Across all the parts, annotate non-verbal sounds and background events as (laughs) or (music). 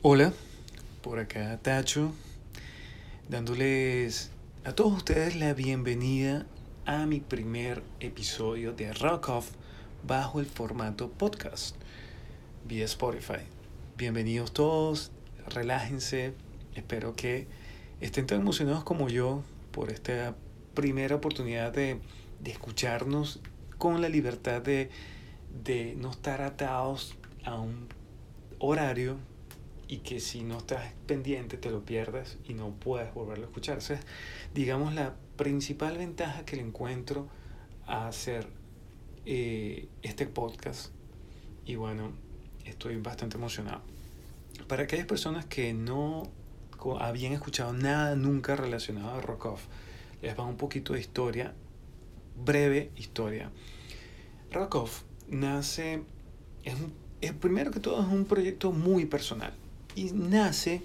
Hola, por acá Tacho, dándoles a todos ustedes la bienvenida a mi primer episodio de Rock Off bajo el formato podcast vía Spotify. Bienvenidos todos, relájense, espero que estén tan emocionados como yo por esta primera oportunidad de, de escucharnos con la libertad de, de no estar atados a un horario y que si no estás pendiente te lo pierdas y no puedes volverlo a escuchar. Esa es, digamos, la principal ventaja que le encuentro a hacer eh, este podcast. Y bueno, estoy bastante emocionado. Para aquellas personas que no habían escuchado nada nunca relacionado a Rock Off, les va un poquito de historia, breve historia. Rock Off nace, es, es primero que todo es un proyecto muy personal y nace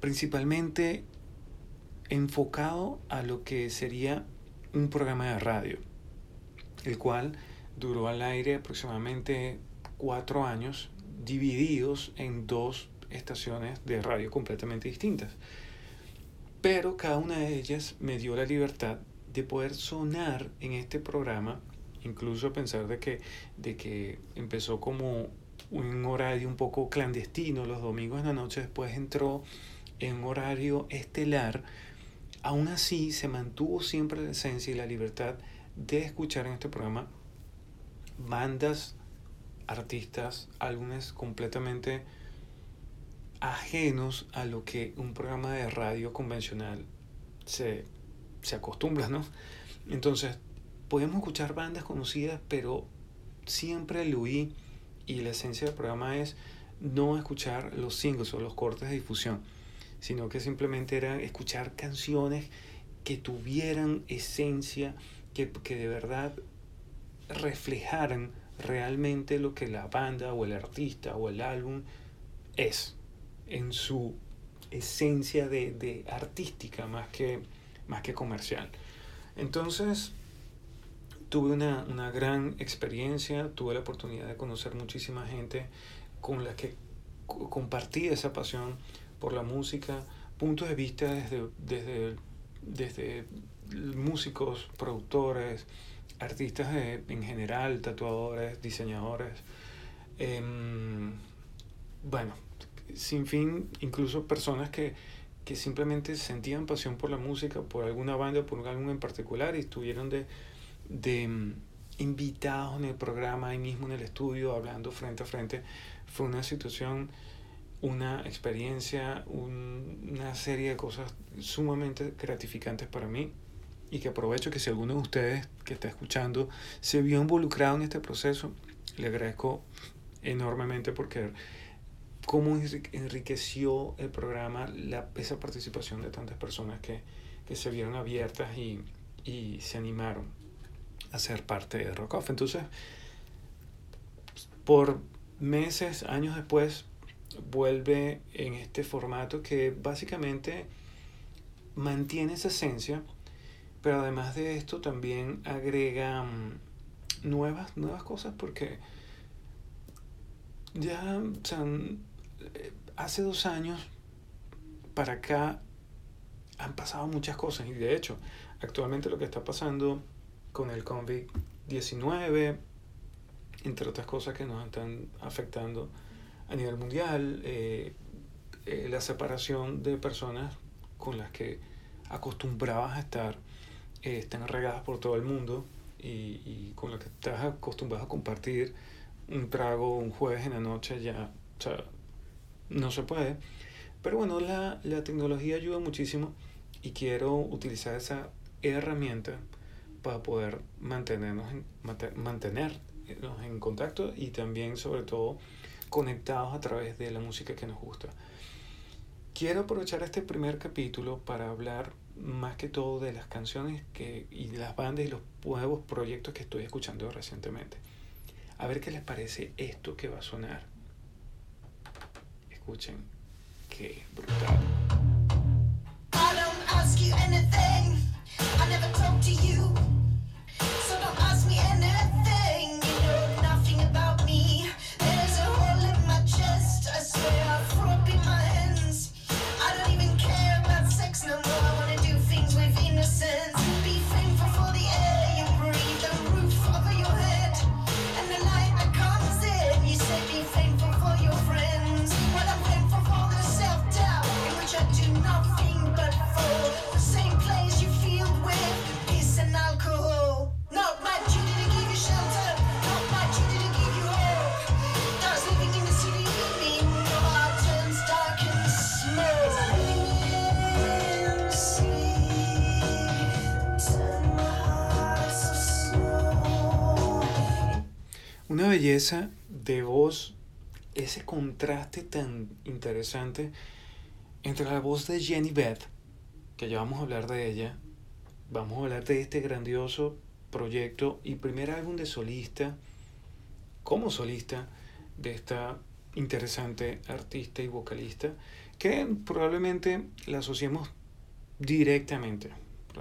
principalmente enfocado a lo que sería un programa de radio, el cual duró al aire aproximadamente cuatro años, divididos en dos estaciones de radio completamente distintas. Pero cada una de ellas me dio la libertad de poder sonar en este programa, incluso a pensar de que, de que empezó como un horario un poco clandestino los domingos en la noche, después entró en un horario estelar, aún así se mantuvo siempre la esencia y la libertad de escuchar en este programa bandas, artistas, álbumes completamente ajenos a lo que un programa de radio convencional se, se acostumbra, ¿no? Entonces, podemos escuchar bandas conocidas, pero siempre le oí y la esencia del programa es no escuchar los singles o los cortes de difusión, sino que simplemente era escuchar canciones que tuvieran esencia, que, que de verdad reflejaran realmente lo que la banda o el artista o el álbum es en su esencia de, de artística más que, más que comercial. Entonces, tuve una, una, gran experiencia, tuve la oportunidad de conocer muchísima gente con la que compartí esa pasión por la música, puntos de vista desde, desde, desde músicos, productores, artistas en general, tatuadores, diseñadores, em, bueno, sin fin, incluso personas que, que simplemente sentían pasión por la música, por alguna banda, por algún en particular y estuvieron de de mm, invitados en el programa, ahí mismo en el estudio, hablando frente a frente. Fue una situación, una experiencia, una serie de cosas sumamente gratificantes para mí y que aprovecho que si alguno de ustedes que está escuchando se vio involucrado en este proceso, le agradezco enormemente porque cómo enriqueció el programa la, esa participación de tantas personas que, que se vieron abiertas y, y se animaron a ser parte de Rock Off. Entonces, por meses, años después, vuelve en este formato que básicamente mantiene esa esencia, pero además de esto también agrega mm, nuevas, nuevas cosas porque ya, o sea, eh, hace dos años para acá han pasado muchas cosas y de hecho actualmente lo que está pasando con el COVID-19, entre otras cosas que nos están afectando a nivel mundial, eh, eh, la separación de personas con las que acostumbrabas a estar, eh, están regadas por todo el mundo y, con las que estás acostumbrado a compartir un trago un jueves en la noche, ya o sea, no se puede. Pero bueno, la, la tecnología ayuda muchísimo y quiero utilizar esa herramienta para poder mantenernos en, mantenernos en contacto y también sobre todo conectados a través de la música que nos gusta. Quiero aprovechar este primer capítulo para hablar más que todo de las canciones que, y las bandas y los nuevos proyectos que estoy escuchando recientemente. A ver qué les parece esto que va a sonar. Escuchen, qué brutal. I don't ask you anything. I never talk to you. Anything, you know nothing belleza de voz, ese contraste tan interesante entre la voz de Jenny Beth, que ya vamos a hablar de ella, vamos a hablar de este grandioso proyecto y primer álbum de solista, como solista, de esta interesante artista y vocalista, que probablemente la asociemos directamente,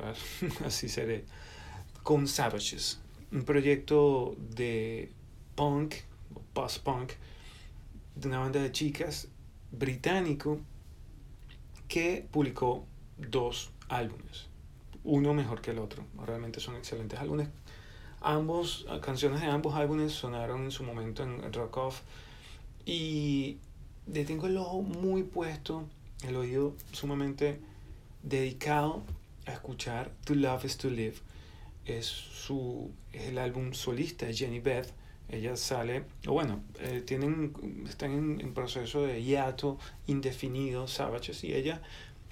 (laughs) así seré, con Savages, un proyecto de punk, post-punk, de una banda de chicas británico que publicó dos álbumes, uno mejor que el otro, realmente son excelentes álbumes. Ambos, canciones de ambos álbumes sonaron en su momento en Rock Off y le tengo el ojo muy puesto, el oído sumamente dedicado a escuchar To Love is to Live. Es, su, es el álbum solista de Jenny Beth. Ella sale, o bueno, eh, tienen, están en, proceso de hiato indefinido, Savages, y ella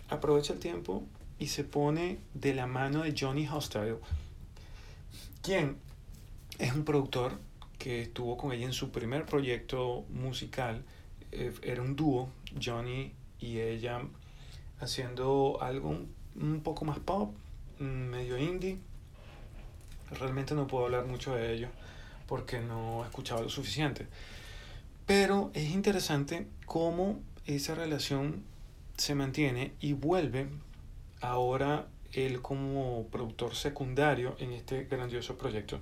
aprovecha el tiempo y se pone de la mano de Johnny Hostile, quien es un productor que estuvo con ella en su primer proyecto musical. Eh, era un dúo, Johnny y ella, haciendo algo un, poco más pop, medio indie. Realmente no puedo hablar mucho de ello porque no he escuchado lo suficiente. Pero es interesante cómo esa relación se mantiene y vuelve ahora él como productor secundario en este grandioso proyecto,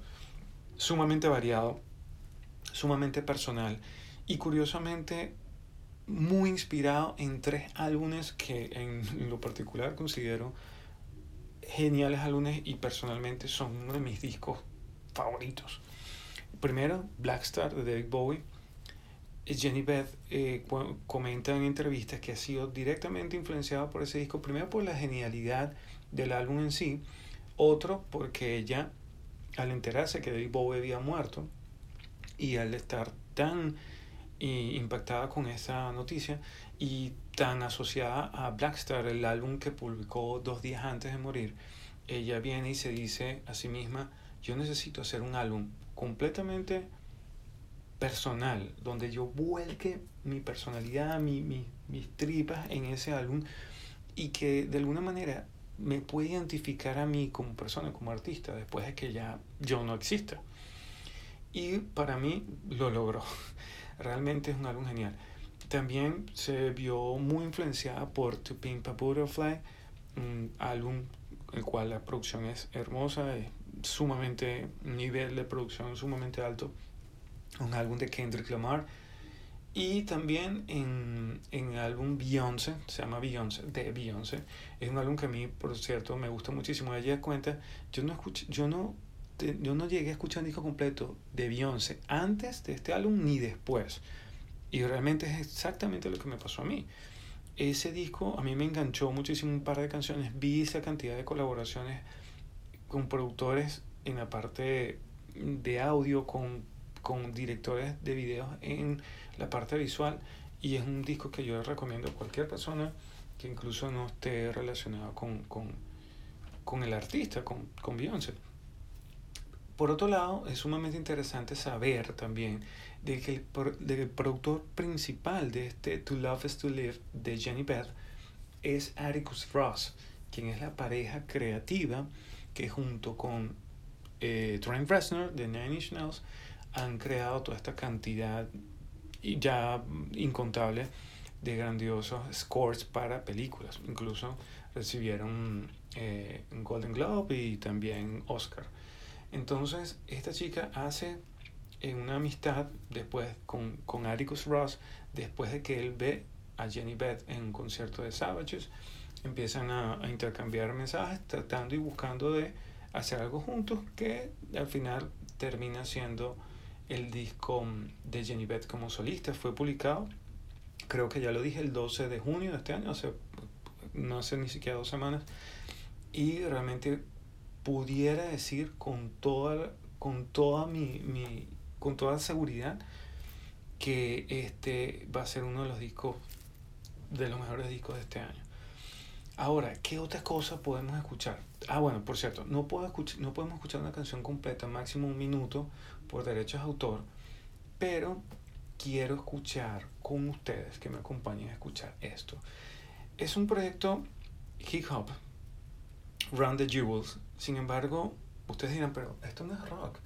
sumamente variado, sumamente personal y curiosamente muy inspirado en tres álbumes que en lo particular considero geniales álbumes y personalmente son uno de mis discos favoritos. Primero, Black Star de David Bowie. Jenny Beth eh, comenta en entrevistas que ha sido directamente influenciada por ese disco, primero por la genialidad del álbum en sí, otro porque ella, al enterarse que David Bowie había muerto y al estar tan impactada con esa noticia y tan asociada a Blackstar, el álbum que publicó dos días antes de morir, ella viene y se dice a sí misma, yo necesito hacer un álbum completamente personal, donde yo vuelque mi personalidad, mi, mi, mis tripas en ese álbum y que de alguna manera me puede identificar a mí como persona, como artista, después de que ya yo no exista. Y para mí lo logró. (laughs) Realmente es un álbum genial. También se vio muy influenciada por To Pimp a Butterfly, un álbum el cual la producción es hermosa, es sumamente, nivel de producción sumamente alto, un álbum de Kendrick Lamar. Y también en, en el álbum Beyoncé, se llama Beyoncé, de Beyoncé, es un álbum que a mí, por cierto, me gusta muchísimo. Ella cuenta, yo no, escuché, yo no yo no llegué a escuchar un disco completo de Beyoncé antes de este álbum ni después. Y realmente es exactamente lo que me pasó a mí. Ese disco a mí me enganchó muchísimo un par de canciones. Vi esa cantidad de colaboraciones con productores en la parte de audio, con, con directores de videos en la parte visual. Y es un disco que yo recomiendo a cualquier persona que incluso no esté relacionado con, con, con el artista, con, con Beyoncé. Por otro lado, es sumamente interesante saber también de que el, productor principal de este To Love is to Live de Jenny Beth es Atticus Ross, quien es la pareja creativa que junto con eh, Trent Reznor de Nine Inch Nails han creado toda esta cantidad ya incontable de grandiosos scores para películas. Incluso recibieron eh, Golden Globe y también Oscar. Entonces, esta chica hace una amistad después con, con Atticus Ross, después de que él ve a Jenny Beth en un concierto de Savages, empiezan a, intercambiar mensajes tratando y buscando de hacer algo juntos que al final termina siendo el disco de Jenny Beth como solista. Fue publicado, creo que ya lo dije, el 12 de junio de este año, hace, no hace ni siquiera dos semanas, y realmente pudiera decir con toda, con toda mi, mi, con toda seguridad que este va a ser uno de los discos, de los mejores discos de este año. Ahora, ¿qué otras cosas podemos escuchar? Ah, bueno, por cierto, no, puedo escuchar, no podemos escuchar una canción completa, máximo un minuto, por derechos de autor, pero quiero escuchar con ustedes, que me acompañen a escuchar esto. Es un proyecto hip hop, Run the Jewels. Sin embargo, ustedes dirán, pero esto no es rock.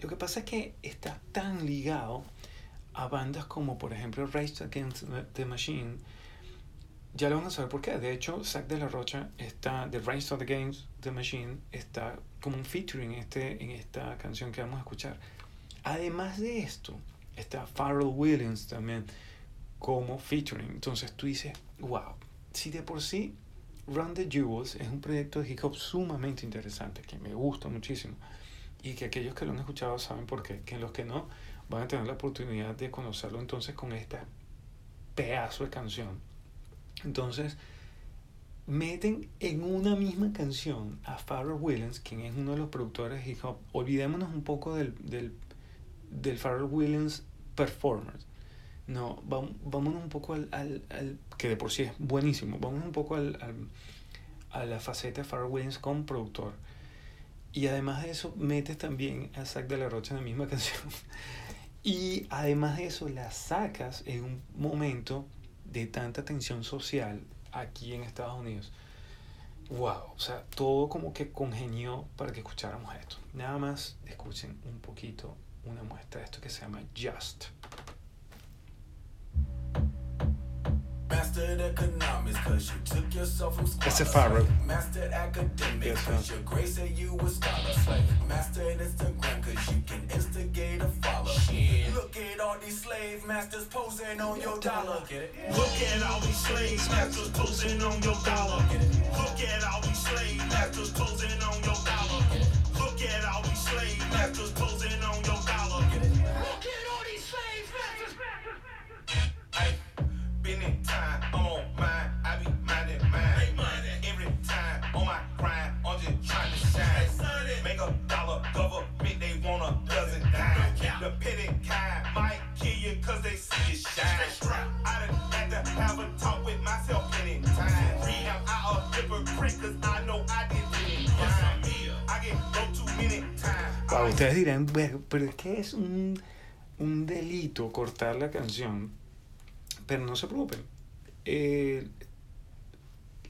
Lo que pasa es que está tan ligado a bandas como, por ejemplo, Race Against the Machine. Ya lo van a saber por qué. De hecho, Zack de la Rocha está, The Race Against the Machine, está como un featuring este, en esta canción que vamos a escuchar. Además de esto, está Pharrell Williams también como featuring. Entonces tú dices, wow, si de por sí Run the Jewels es un proyecto de hip hop sumamente interesante, que me gusta muchísimo, y que aquellos que lo han escuchado saben por qué, que los que no van a tener la oportunidad de conocerlo entonces con esta pedazo de canción. Entonces, meten en una misma canción a Pharrell Williams, quien es uno de los productores de. Olvidémonos un poco del, del, del Pharrell Williams performer. No, vamos, vámonos un poco al, al, al, que de por sí es buenísimo, vamos un poco al, al, a la faceta de Pharrell Williams como productor. Y además de eso, metes también a Zack de la Rocha en la misma (laughs) canción. Y además de eso, la sacas en un momento de tanta tensión social aquí en Estados Unidos. Wow, o sea, todo como que congenió para que escucháramos esto. Nada más escuchen un poquito una muestra de esto que se llama Just. Mastered economics cause you took yourself from Ese Pharrell. Mastered academics cause your grace said you was scholar. Mastered Instagram cause you can instigate a follow. Shit. Look at all these slave masters posing on your dollar. Get it? Look at all these slave masters posing on your dollar. Get it? Look at all these slave masters posing on your dollar. Get it? Look at all these slave masters posing on your Wow, ustedes dirán, pero es que es un, un delito cortar la canción pero no se preocupen. Eh,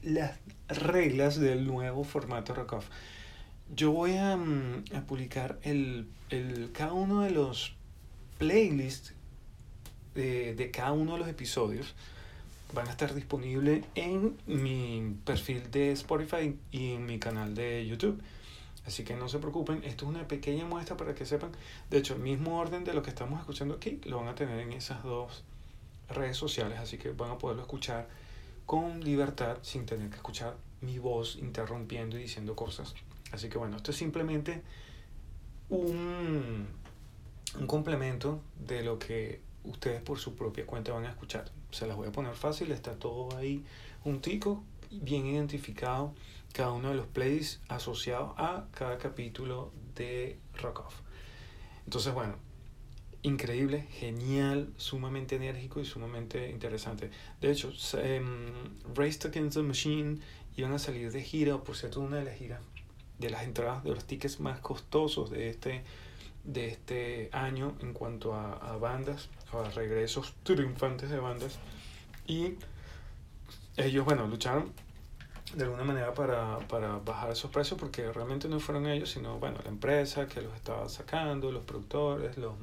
las reglas del nuevo formato Rockoff. Yo voy a, mm, a publicar el, el, cada uno de los playlists de, de, cada uno de los episodios. Van a estar disponibles en mi perfil de Spotify y en mi canal de YouTube. Así que no se preocupen, esto es una pequeña muestra para que sepan. De hecho, el mismo orden de lo que estamos escuchando aquí lo van a tener en esas dos redes sociales, así que van a poderlo escuchar con libertad sin tener que escuchar mi voz interrumpiendo y diciendo cosas. Así que bueno, esto es simplemente un, un complemento de lo que ustedes por su propia cuenta van a escuchar. Se las voy a poner fácil, está todo ahí un tico bien identificado, cada uno de los plays asociados a cada capítulo de Rock Off. Entonces, bueno, increíble, genial, sumamente enérgico y sumamente interesante. De hecho, um, Race Against the Machine iban a salir de gira, por cierto, una de las giras, de las entradas, de los tickets más costosos de este, de este año en cuanto a, a bandas, a regresos triunfantes de bandas. Y ellos, bueno, lucharon de alguna manera para, para bajar esos precios porque realmente no fueron ellos, sino, bueno, la empresa que los estaba sacando, los productores, los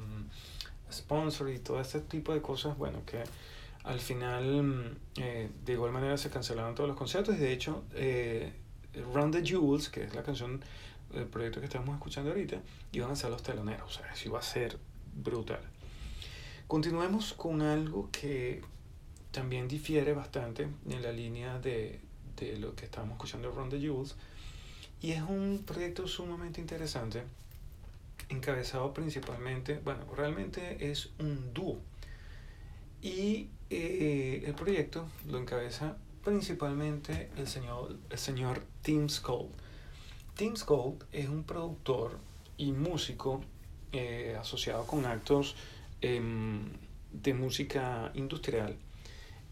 sponsor y todo este tipo de cosas, bueno, que al final mm, eh, de igual manera se cancelaron todos los conciertos. Y de hecho eh, Run the Jewels, que es la canción del proyecto que estamos escuchando ahorita, iban a ser los teloneros, o sea, eso iba a ser brutal. Continuemos con algo que también difiere bastante en la línea de, de lo que estábamos escuchando Run the Jewels. Y es un proyecto sumamente interesante encabezado principalmente, bueno, realmente es un dúo. Y eh, el proyecto lo encabeza principalmente el señor, el señor Tim Skold. Tim Skold es un productor y músico eh, asociado con actos em, de música industrial.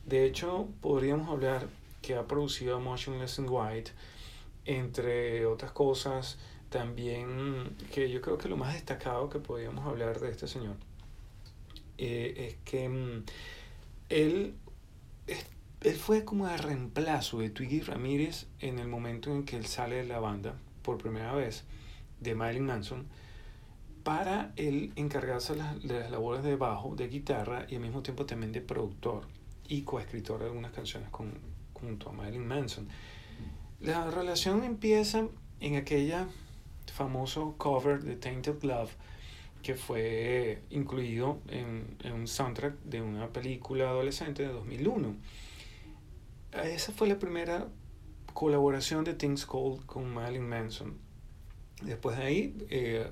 De hecho, podríamos hablar que ha producido Motionless in White, entre otras cosas, también que yo creo que lo más destacado que podríamos hablar de este señor eh, es que mm, él, él fue como el reemplazo de Twiggy Ramírez en el momento en que él sale de la banda por primera vez de Marilyn Manson para él encargarse de las, labores de bajo, de guitarra y al mismo tiempo también de productor y coescritor de algunas canciones con, junto a Marilyn Manson. La relación empieza en aquella famoso cover de Tainted Love que fue incluido en, en, un soundtrack de una película adolescente de 2001. Esa fue la primera colaboración de Things Cold con Marilyn Manson. Después de ahí eh,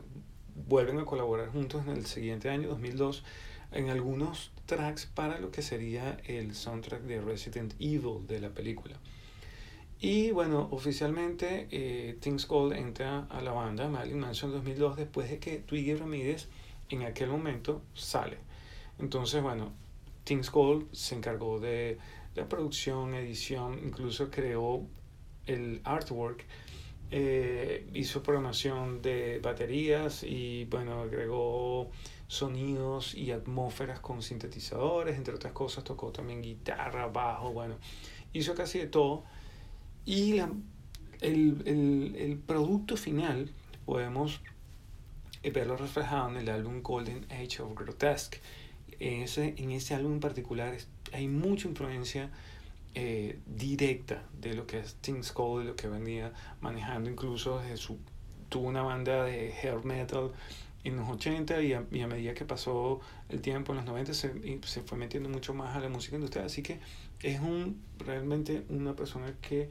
vuelven a colaborar juntos en el siguiente año, 2002, en algunos tracks para lo que sería el soundtrack de Resident Evil de la película. Y bueno, oficialmente eh, Things Cold entra a la banda Marilyn Manson en 2002 después de que Twiggy Ramírez en aquel momento sale. Entonces, bueno, Things Cold se encargó de la producción, edición, incluso creó el artwork, eh, hizo programación de baterías y bueno, agregó sonidos y atmósferas con sintetizadores, entre otras cosas tocó también guitarra, bajo, bueno, hizo casi de todo y la, el, el, el, producto final podemos eh, verlo reflejado en el álbum Golden Age of Grotesque. En ese, en ese álbum en particular hay mucha influencia eh, directa de lo que es Things Cold, de lo que venía manejando incluso desde su, tuvo una banda de hair metal en los 80 y a, y a, medida que pasó el tiempo en los 90 se, se fue metiendo mucho más a la música industrial. Así que es un, realmente una persona que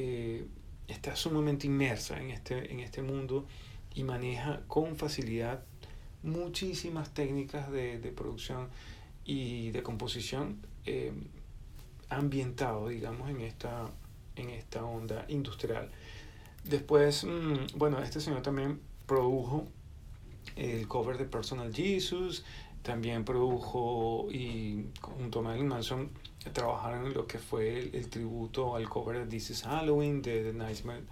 eh, está sumamente inmersa en este, en este mundo y maneja con facilidad muchísimas técnicas de, de producción y de composición eh, ambientado, digamos, en esta, en esta onda industrial. Después, mm, bueno, este señor también produjo el cover de Personal Jesus, también produjo y junto a Marilyn Manson trabajaron en lo que fue el, tributo al cover de This is Halloween, de The Nightmare,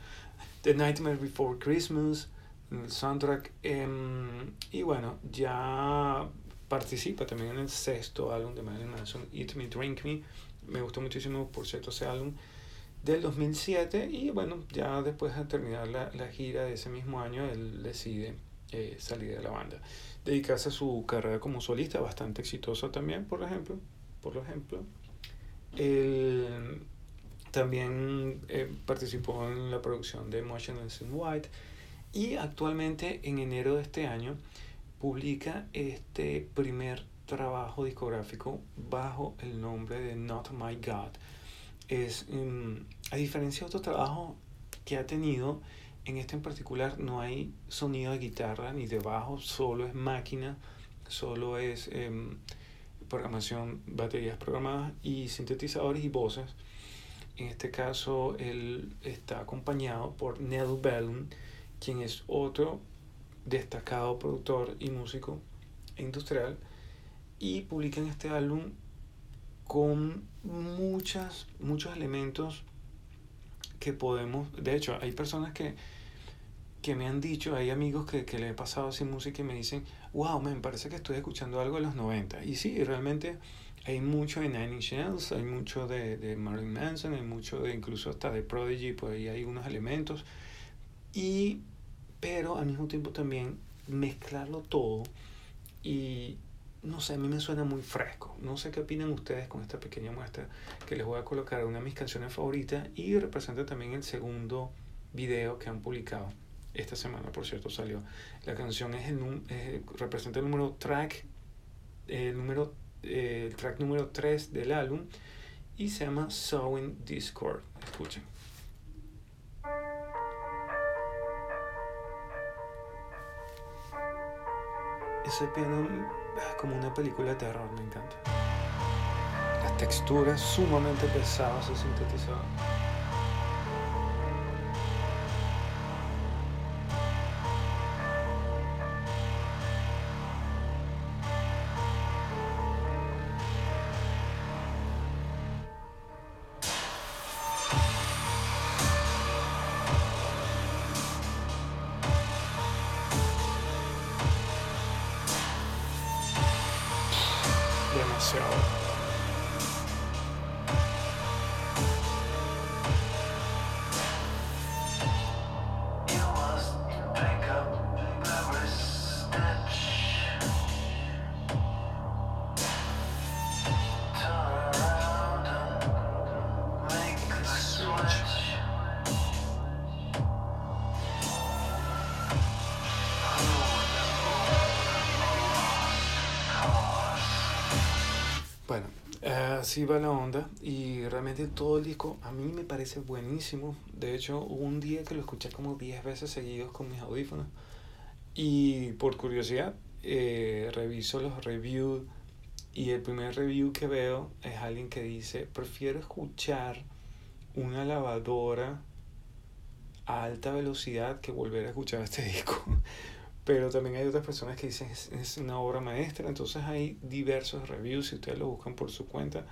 The Nightmare Before Christmas, el soundtrack. Em, y bueno, ya participa también en el sexto álbum de Marilyn Manson, Eat Me, Drink Me. Me gustó muchísimo, por cierto, ese álbum del 2007. Y bueno, ya después de terminar la, la gira de ese mismo año, él decide eh, salir de la banda. Dedicarse a su carrera como solista, bastante exitosa también, por ejemplo. Por ejemplo, él también eh, participó en la producción de Motionless in White y actualmente en enero de este año publica este primer trabajo discográfico bajo el nombre de Not My God. Es, mm, a diferencia de otros trabajos que ha tenido, en este en particular no hay sonido de guitarra ni de bajo, solo es máquina, solo es em, programación, baterías programadas y sintetizadores y voces. En este caso, él está acompañado por Nell Bellum, quien es otro destacado productor y músico industrial, y publican este álbum con muchas, muchos elementos que podemos, de hecho, hay personas que, que me han dicho, hay amigos que, que le he pasado así música y me dicen, wow, me parece que estoy escuchando algo de los 90. Y sí, realmente hay mucho de Nine Inch Nails, hay mucho de, de Marilyn Manson, hay mucho de incluso hasta de Prodigy, por ahí hay unos elementos. Y, pero al mismo tiempo también mezclarlo todo y no sé, a mí me suena muy fresco. No sé qué opinan ustedes con esta pequeña muestra que les voy a colocar una de mis canciones favoritas y representa también el segundo video que han publicado esta semana, por cierto, salió. La canción es el, eh, representa el número track, el, número, el track número 3 del álbum y se llama Sowing Discord. Escuchen. Ese piano es como una película de terror, me encanta. Las texturas sumamente pesadas se sintetizadas. myself. Así va la onda y realmente todo el disco a mí me parece buenísimo. De hecho, hubo un día que lo escuché como 10 veces seguidos con mis audífonos y por curiosidad eh, reviso los reviews y el primer review que veo es alguien que dice, prefiero escuchar una lavadora a alta velocidad que volver a escuchar este disco. (laughs) Pero también hay otras personas que dicen es, es una obra maestra. Entonces hay diversos reviews. Si ustedes lo buscan por su cuenta,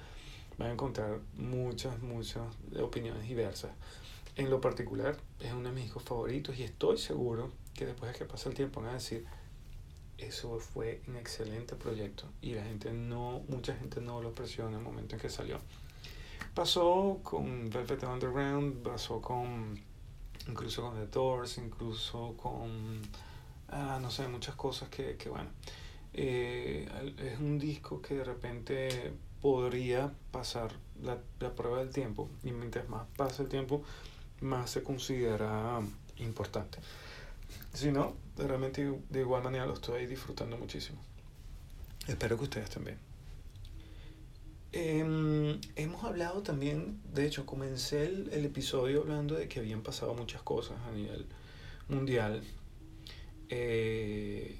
van a encontrar muchas, muchas opiniones diversas. En lo particular, es uno de mis discos favoritos y estoy seguro que después de que pase el tiempo van a decir, eso fue un excelente proyecto y la gente no, mucha gente no lo apreció en el momento en que salió. Pasó con Velvet Underground, pasó con incluso con The Doors, incluso con, ah, no sé, muchas cosas que, que bueno, eh, es un disco que de repente podría pasar la, la, prueba del tiempo y mientras más pasa el tiempo, más se considera importante. Si no, realmente de igual manera lo estoy disfrutando muchísimo. Espero que ustedes también. Eh, hemos hablado también, de hecho, comencé el, el, episodio hablando de que habían pasado muchas cosas a nivel mundial, eh,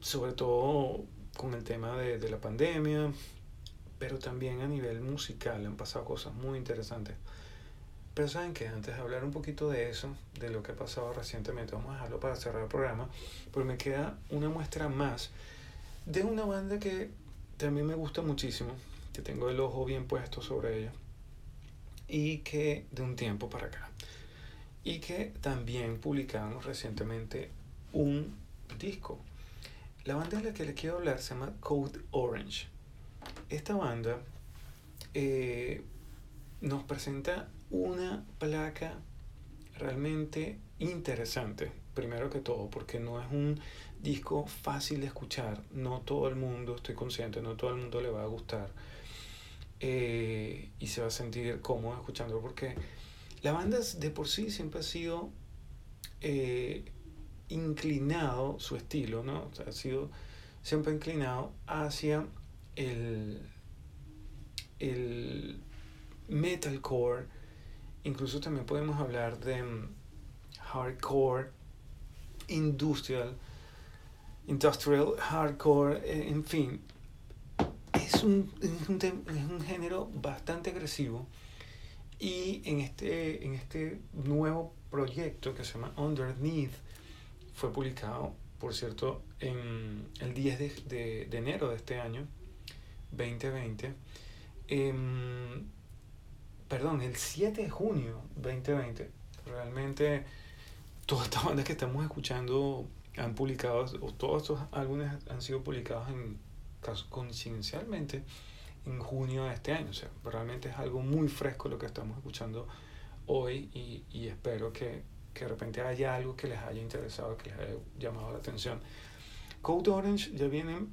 sobre todo con el tema de, de, la pandemia, pero también a nivel musical han pasado cosas muy interesantes. Pero saben que antes de hablar un poquito de eso, de lo que ha pasado recientemente, vamos a dejarlo para cerrar el programa, porque me queda una muestra más de una banda que también me gusta muchísimo, que tengo el ojo bien puesto sobre ella, y que de un tiempo para acá, y que también publicamos recientemente un disco. La banda de la que les quiero hablar se llama Code Orange. Esta banda eh, nos presenta una placa realmente interesante, primero que todo, porque no es un disco fácil de escuchar. No todo el mundo, estoy consciente, no todo el mundo le va a gustar. Eh, y se va a sentir cómodo escuchándolo porque la banda de por sí siempre ha sido eh, inclinado, su estilo, ¿no? Ha sido siempre inclinado hacia el, el metalcore. Incluso también podemos hablar de mm, hardcore, industrial, industrial, hardcore, eh, en fin. Es un, es un, es un género bastante agresivo y en este, en este nuevo proyecto que se llama Underneath fue publicado, por cierto, en el 10 de, de, de enero de este año, 2020. Eh, perdón, el 7 de junio 2020. Realmente todas estas bandas que estamos escuchando han publicado, o todos estos álbumes han sido publicados en coincidencialmente en junio de este año. O sea, realmente es algo muy fresco lo que estamos escuchando hoy y, y espero que, que, de repente haya algo que les haya interesado, que les haya llamado la atención. Code Orange ya viene,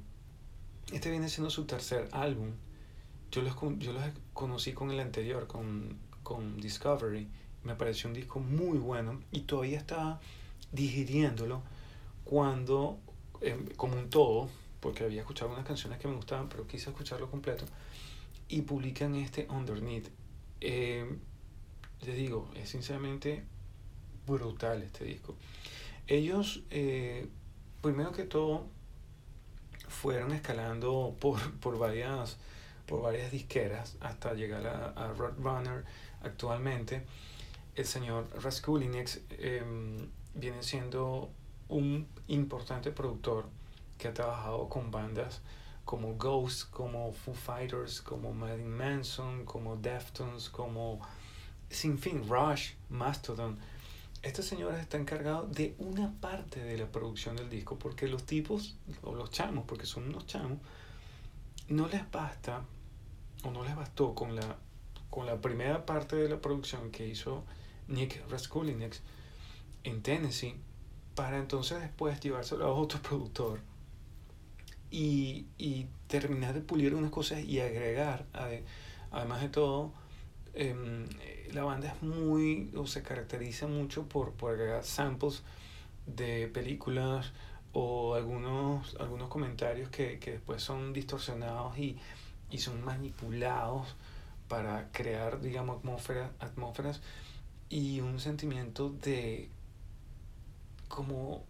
este viene siendo su tercer álbum. Yo los, yo los conocí con el anterior, con, con Discovery. Me pareció un disco muy bueno y todavía estaba digiriéndolo cuando, eh, como un todo, porque había escuchado unas canciones que me gustaban, pero quise escucharlo completo, y publican este Underneath. Eh, les digo, es sinceramente brutal este disco. Ellos, eh, primero que todo, fueron escalando por, por, varias, por varias disqueras hasta llegar a, a Roadrunner actualmente. El señor Raskulinix eh, viene siendo un importante productor que ha trabajado con bandas como Ghost, como Foo Fighters, como Marilyn Manson, como Deftones, como sin fin, Rush, Mastodon. Este señor está encargado de una parte de la producción del disco, porque los tipos, o los chamos, porque son unos chamos, no les basta, o no les bastó con la, con la primera parte de la producción que hizo Nick Raskulinecz en Tennessee, para entonces después llevárselo a otro productor y, y terminar de pulir unas cosas y agregar, además de todo, eh, la banda es muy, o se caracteriza mucho por, por agregar samples de películas o algunos, algunos comentarios que, que después son distorsionados y, y son manipulados para crear, digamos, atmósferas, atmósferas y un sentimiento de como,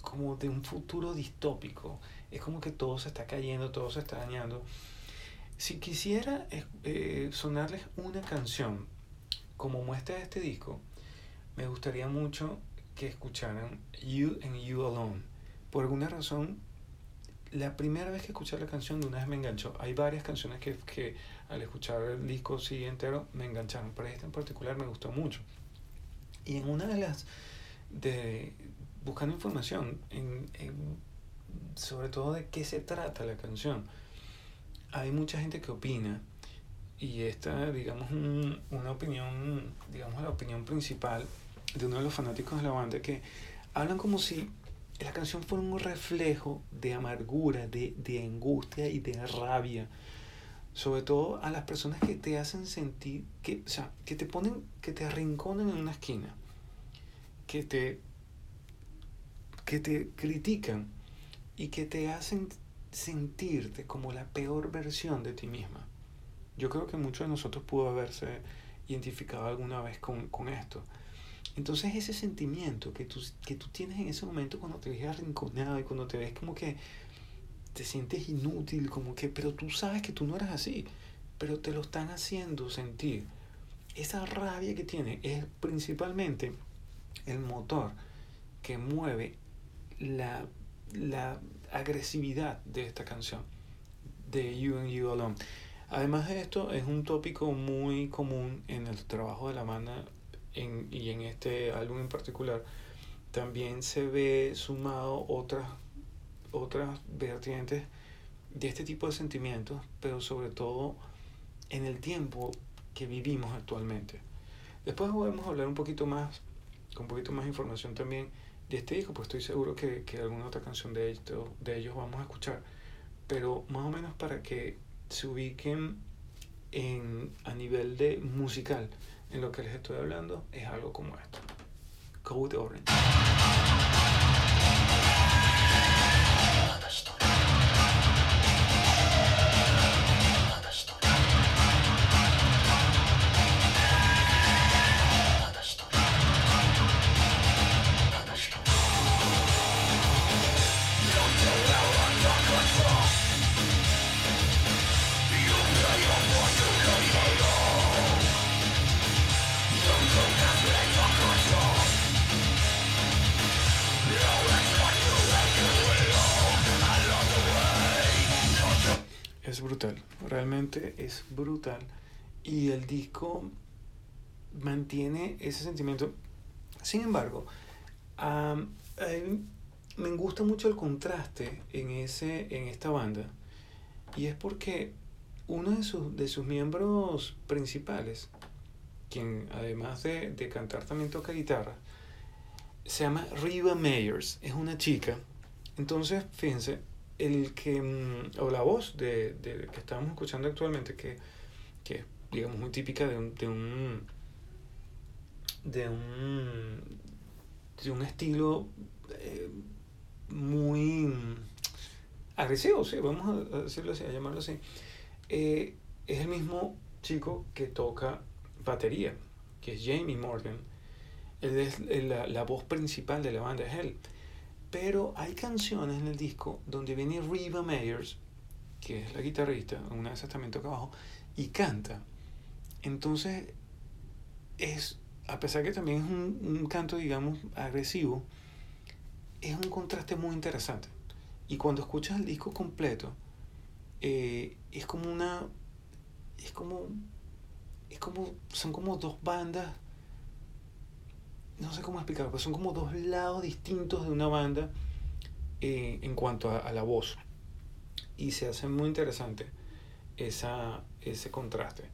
como de un futuro distópico. Es como que todo se está cayendo, todo se está dañando. Si quisiera eh, sonarles una canción como muestra de este disco, me gustaría mucho que escucharan You and You Alone. Por alguna razón, la primera vez que escuché la canción de una vez me enganchó. Hay varias canciones que, que al escuchar el disco sí entero me engancharon, pero esta en particular me gustó mucho. Y en una de las, de, buscando información, en, sobre todo de qué se trata la canción, hay mucha gente que opina, y esta, digamos, una opinión, digamos, la opinión principal de uno de los fanáticos de la banda, que hablan como si la canción fuera un reflejo de amargura, de, de angustia y de rabia sobre todo a las personas que te hacen sentir, que, o sea, que te ponen, que te arrinconan en una esquina, que te, que te critican y que te hacen sentirte como la peor versión de ti misma. Yo creo que muchos de nosotros pudo haberse identificado alguna vez con, con esto. Entonces ese sentimiento que tú, que tú tienes en ese momento cuando te ves arrinconado y cuando te ves como que te sientes inútil, como que, pero tú sabes que tú no eres así, pero te lo están haciendo sentir. Esa rabia que tiene es principalmente el motor que mueve la, la agresividad de esta canción, de You and You Alone. Además de esto, es un tópico muy común en el trabajo de la banda en, y en este álbum en particular. También se ve sumado otras otras vertientes de este tipo de sentimientos, pero sobre todo en el tiempo que vivimos actualmente. Después podemos hablar un poquito más, con un poquito más información también de este disco, pues estoy seguro que, que alguna otra canción de ellos, de ellos vamos a escuchar, pero más o menos para que se ubiquen en, a nivel de musical en lo que les estoy hablando, es algo como esto. Code Orange. Brutal, realmente es brutal. Y el disco mantiene ese sentimiento. Sin embargo, me gusta mucho el contraste en, ese, en esta banda. Y es porque uno de sus, de sus miembros principales, quien además de, de cantar también toca guitarra, se llama Riva Meyers, es una chica. Entonces, fíjense, el que, mm, o la voz de, de que estamos escuchando actualmente, que, que es, digamos, muy típica de un, de un, de un, de un estilo eh, muy agresivo, sí, vamos a decirlo así, a llamarlo así, eh, es el mismo chico que toca batería, que es Jamie Morgan. Él es la, la voz principal de la banda, es él. Pero hay canciones en el disco donde viene Riva Meyers, que es la guitarrista, una de esas también toca abajo, y canta. Entonces, es, a pesar que también es un, un canto, digamos, agresivo, es un contraste muy interesante. Y cuando escuchas el disco completo, eh, es como una. Es como. Es como. Son como dos bandas no sé cómo explicarlo, pero son como dos lados distintos de una banda eh, en cuanto a, la voz. Y se hace muy interesante esa, ese contraste.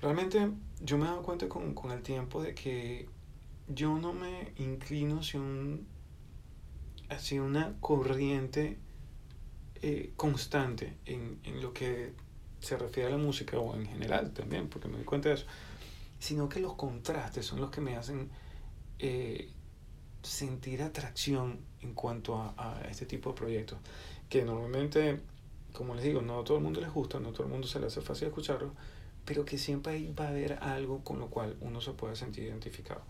Realmente yo me he dado cuenta con, con el tiempo de que yo no me inclino hacia, un, hacia una corriente eh, constante en, en, lo que se refiere a la música o en general también, porque me doy cuenta de eso, sino que los contrastes son los que me hacen eh, sentir atracción en cuanto a, a, este tipo de proyectos, que normalmente, como les digo, no a todo el mundo les gusta, no a todo el mundo se le hace fácil escucharlo, pero que siempre va a haber algo con lo cual uno se puede sentir identificado.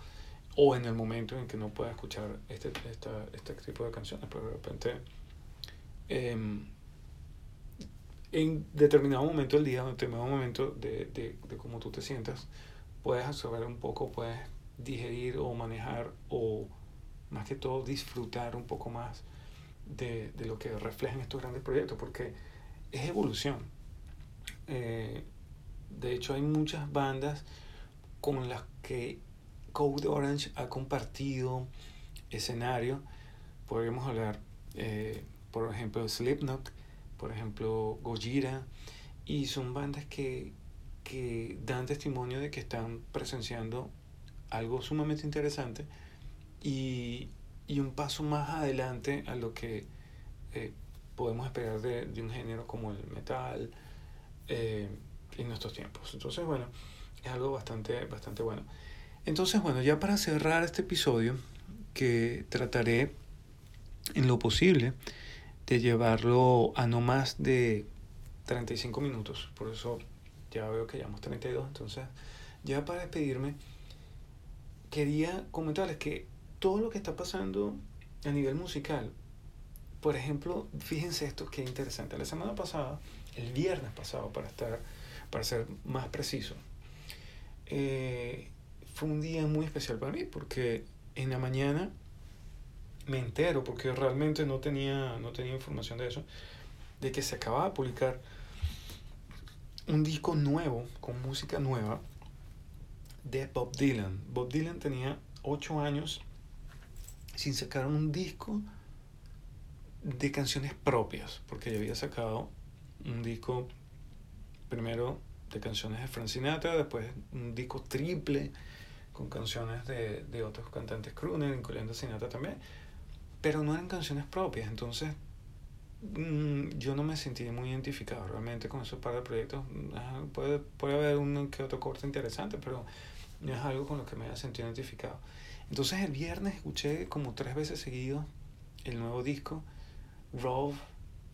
O en el momento en que no pueda escuchar este, esta, este tipo de canciones, pero de repente eh, en determinado momento del día, en determinado momento de, de, de cómo tú te sientas, puedes absorber un poco, puedes digerir o manejar o más que todo disfrutar un poco más de, de lo que reflejan estos grandes proyectos, porque es evolución. Eh, de hecho, hay muchas bandas con las que Code Orange ha compartido escenario. Podríamos hablar, eh, por ejemplo, Slipknot, por ejemplo, Gojira, y son bandas que, que dan testimonio de que están presenciando algo sumamente interesante y, y un paso más adelante a lo que eh, podemos esperar de, de, un género como el metal eh, en nuestros tiempos. Entonces, bueno, es algo bastante, bastante bueno. Entonces, bueno, ya para cerrar este episodio, que trataré en lo posible de llevarlo a no más de 35 minutos, por eso ya veo que llevamos 32, entonces ya para despedirme, quería comentarles que todo lo que está pasando a nivel musical, por ejemplo, fíjense esto que interesante, la semana pasada, el viernes pasado para estar, para ser más preciso, eh, fue un día muy especial para mí porque en la mañana me entero, porque realmente no tenía, no tenía información de eso, de que se acababa de publicar un disco nuevo, con música nueva, de Bob Dylan. Bob Dylan tenía ocho años sin sacar un disco de canciones propias, porque ya había sacado un disco primero de canciones de Frank Sinatra, después un disco triple con canciones de, de otros cantantes crooner, incluyendo Sinatra también, pero no eran canciones propias, entonces yo no me sentí muy identificado realmente con esos par de proyectos. Puede, puede haber un que otro corte interesante, pero no es algo con lo que me haya sentido identificado. Entonces el viernes escuché como tres veces seguido el nuevo disco, Raw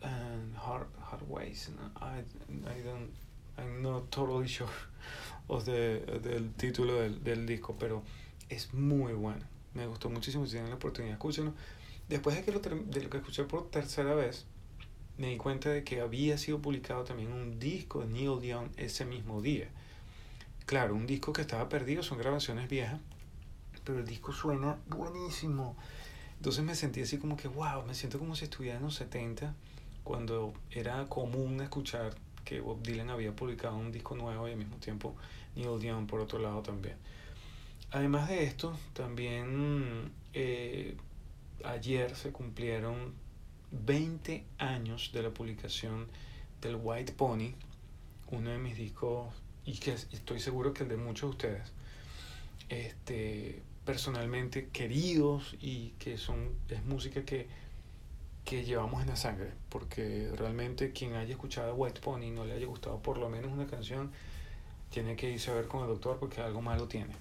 and Hard, Hard Ways. I, I don't, I'm not totally sure (laughs) of the, del título del, del disco, pero es muy bueno. Me gustó muchísimo. Si tienen la oportunidad, escúchenlo. Después de que lo, de lo que escuché por tercera vez, me di cuenta de que había sido publicado también un disco de Neil Young ese mismo día. Claro, un disco que estaba perdido, son grabaciones viejas, pero el disco suena buenísimo. Entonces me sentí así como que, wow, me siento como si estuviera en los 70, cuando era común escuchar que Bob Dylan había publicado un disco nuevo y al mismo tiempo Neil Young por otro lado también. Además de esto, también eh, ayer se cumplieron 20 años de la publicación del White Pony, uno de mis discos, y que estoy seguro que el de muchos de ustedes, este, personalmente queridos y que son, es música que, que llevamos en la sangre, porque realmente quien haya escuchado White Pony y no le haya gustado por lo menos una canción, tiene que irse a ver con el doctor porque algo malo tiene.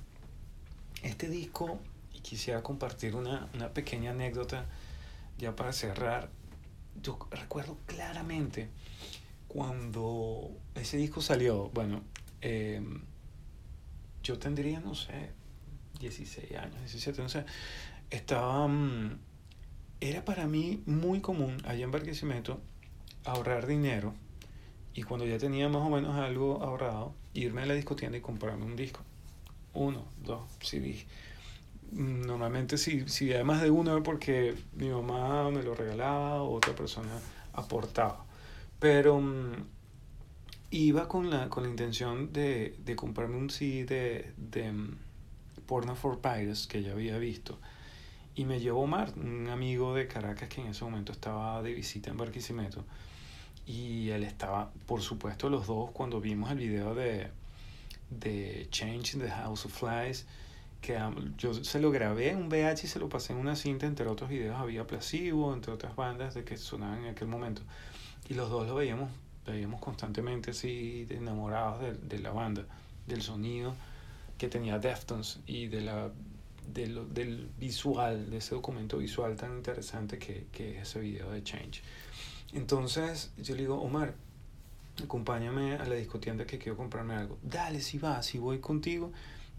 Este disco quisiera compartir una, una pequeña anécdota ya para cerrar. Yo recuerdo claramente cuando ese disco salió, bueno, eh, yo tendría, no sé, 16 años, 17, no sé, estaba, um, era para mí muy común allá en Barquisimeto ahorrar dinero y cuando ya tenía más o menos algo ahorrado, irme a la discotienda y comprarme un disco. Uno, dos CDs normalmente si, si además de uno porque mi mamá me lo regalaba o otra persona aportaba. Pero um, iba con la, con la intención de, de comprarme un CD de, de um, Porno for Pirates que ya había visto. Y me llevó Omar, un amigo de Caracas que en ese momento estaba de visita en Barquisimeto. Y él estaba, por supuesto, los dos cuando vimos el video de, de Change in the House of Flies que yo se lo grabé en un VH y se lo pasé en una cinta, entre otros videos había Placebo, entre otras bandas de que sonaban en aquel momento. Y los dos lo veíamos, veíamos constantemente así, enamorados de, de la banda, del sonido que tenía Deftones y de la del visual, de ese documento visual tan interesante que, que es ese video de Change. Entonces yo le digo, Omar, acompáñame a la discotienda que quiero comprarme algo. Dale, si va, si voy contigo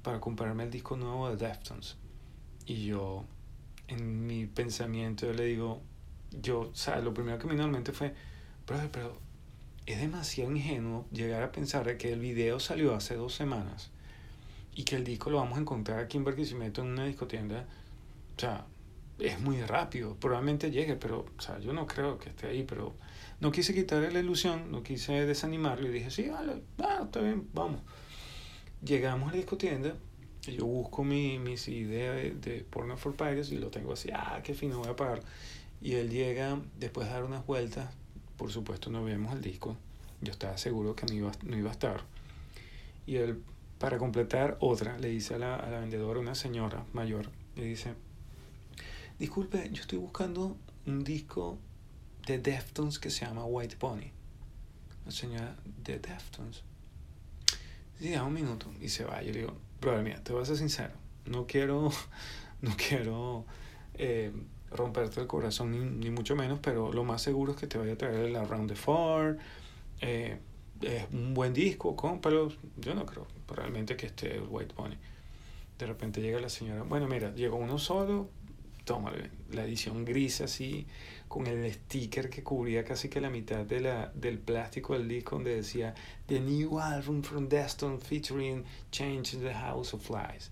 para comprarme el disco nuevo de Deftones. Y yo, en mi pensamiento, le digo, yo, o sea, lo primero que me vino a mente fue, pero, pero es demasiado ingenuo llegar a pensar que el video salió hace dos semanas y que el disco lo vamos a encontrar aquí en Barquisimeto en una discotienda. O sea, es muy rápido, probablemente llegue, pero, o sea, yo no creo que esté ahí, pero no quise quitarle la ilusión, no quise desanimarlo y dije, sí, vale, ah, está bien, vamos. Llegamos a la discotienda, y yo busco mi, mi CD de, Porno for Pirates y lo tengo así, ah, qué fino, voy a pagar. Y él llega, después de dar unas vueltas, por supuesto no vemos el disco, yo estaba seguro que no iba, no iba a estar. Y él, para completar otra, le dice a la, a la vendedora, una señora mayor, le dice, disculpe, yo estoy buscando un disco de Deftones que se llama White Pony. La señora de Deftones. Sí, da un minuto y se va. Yo le digo, brother, mira, te voy a ser sincero. No quiero, (laughs) no quiero eh, romperte el corazón ni, ni, mucho menos, pero lo más seguro es que te vaya a traer el Around the Four. Eh, es un buen disco, cómpralo. Yo no creo realmente que esté el White Pony. De repente llega la señora, bueno, mira, llegó uno solo, toma la edición gris así, con el sticker que cubría casi que la mitad de la, del plástico del disco donde decía The New Album from Deston featuring Change in the House of Flies.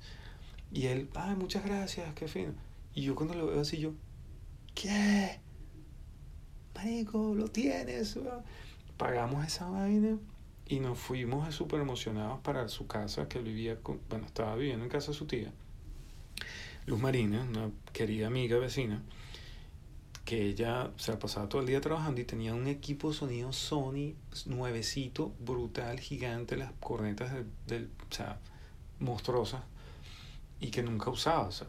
Y él, ay, muchas gracias, qué fino. Y yo cuando lo veo así, yo, ¿qué? Marico, lo tienes. Pagamos esa vaina y nos fuimos súper emocionados para su casa, que vivía, bueno, estaba viviendo en casa de su tía. Luz Marina, una querida amiga vecina, que ella se ha pasado todo el día trabajando y tenía un equipo de sonido Sony nuevecito, brutal, gigante, las cornetas del, del o sea, monstruosas, y que nunca usaba. O sea,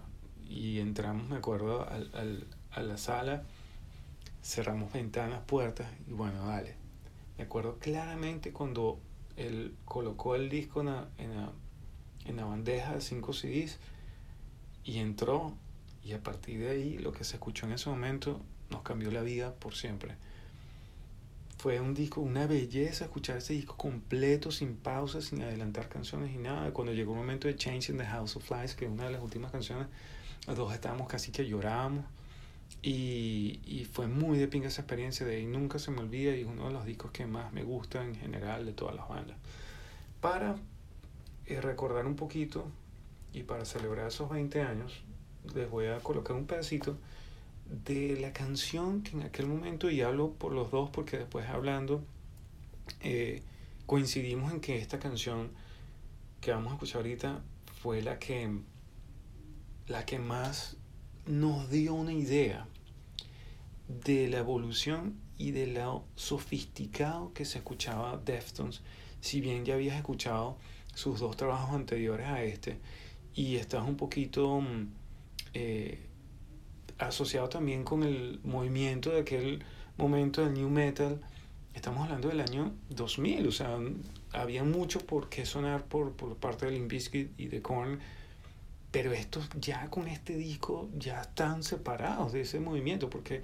y entramos, me acuerdo, al, al, a la sala, cerramos ventanas, puertas, y bueno, dale. Me acuerdo claramente cuando él colocó el disco en la, en la, en la bandeja de 5 CDs, y entró y a partir de ahí lo que se escuchó en ese momento nos cambió la vida por siempre. Fue un disco, una belleza escuchar ese disco completo, sin pausas, sin adelantar canciones y nada. Cuando llegó el momento de Change in the House of Flies, que es una de las últimas canciones, los dos estábamos casi que llorábamos. Y, y fue muy de pinga esa experiencia de ahí, nunca se me olvida y es uno de los discos que más me gusta en general de todas las bandas. Para eh, recordar un poquito y para celebrar esos 20 años, les voy a colocar un pedacito de la canción que en aquel momento, y hablo por los dos porque después hablando, eh, coincidimos en que esta canción que vamos a escuchar ahorita fue la que, la que más nos dio una idea de la evolución y de lo sofisticado que se escuchaba Deftones, si bien ya habías escuchado sus dos trabajos anteriores a este, y estás un poquito mm, eh, asociado también con el movimiento de aquel momento del new metal. Estamos hablando del año 2000, o sea, había mucho por qué sonar por, por parte de Limp y de Korn, pero estos ya con este disco ya están separados de ese movimiento, porque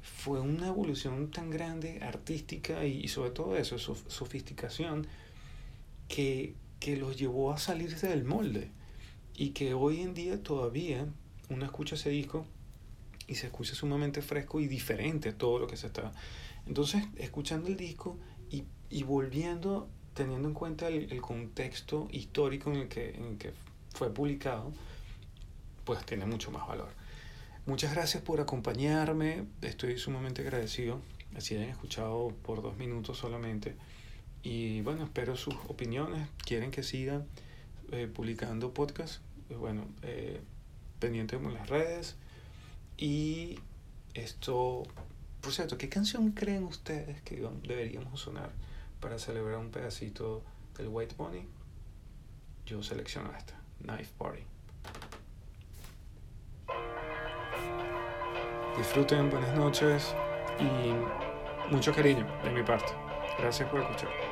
fue una evolución tan grande, artística y, sobre todo eso, sofisticación, que, que los llevó a salirse del molde y que hoy en día todavía uno escucha ese disco y se escucha sumamente fresco y diferente a todo lo que se está. Entonces, escuchando el disco y, y volviendo, teniendo en cuenta el, el, contexto histórico en el, que, en el que fue publicado, pues tiene mucho más valor. Muchas gracias por acompañarme, estoy sumamente agradecido, así hayan escuchado por dos minutos solamente. Y bueno, espero sus opiniones, quieren que siga eh, publicando podcast, pues bueno, eh, pendientes en las redes. Y esto, por cierto, ¿qué canción creen ustedes que deberíamos sonar para celebrar un pedacito del White Bunny? Yo selecciono esta, Knife Party. Disfruten, buenas noches y mucho cariño de mi parte. Gracias por escuchar.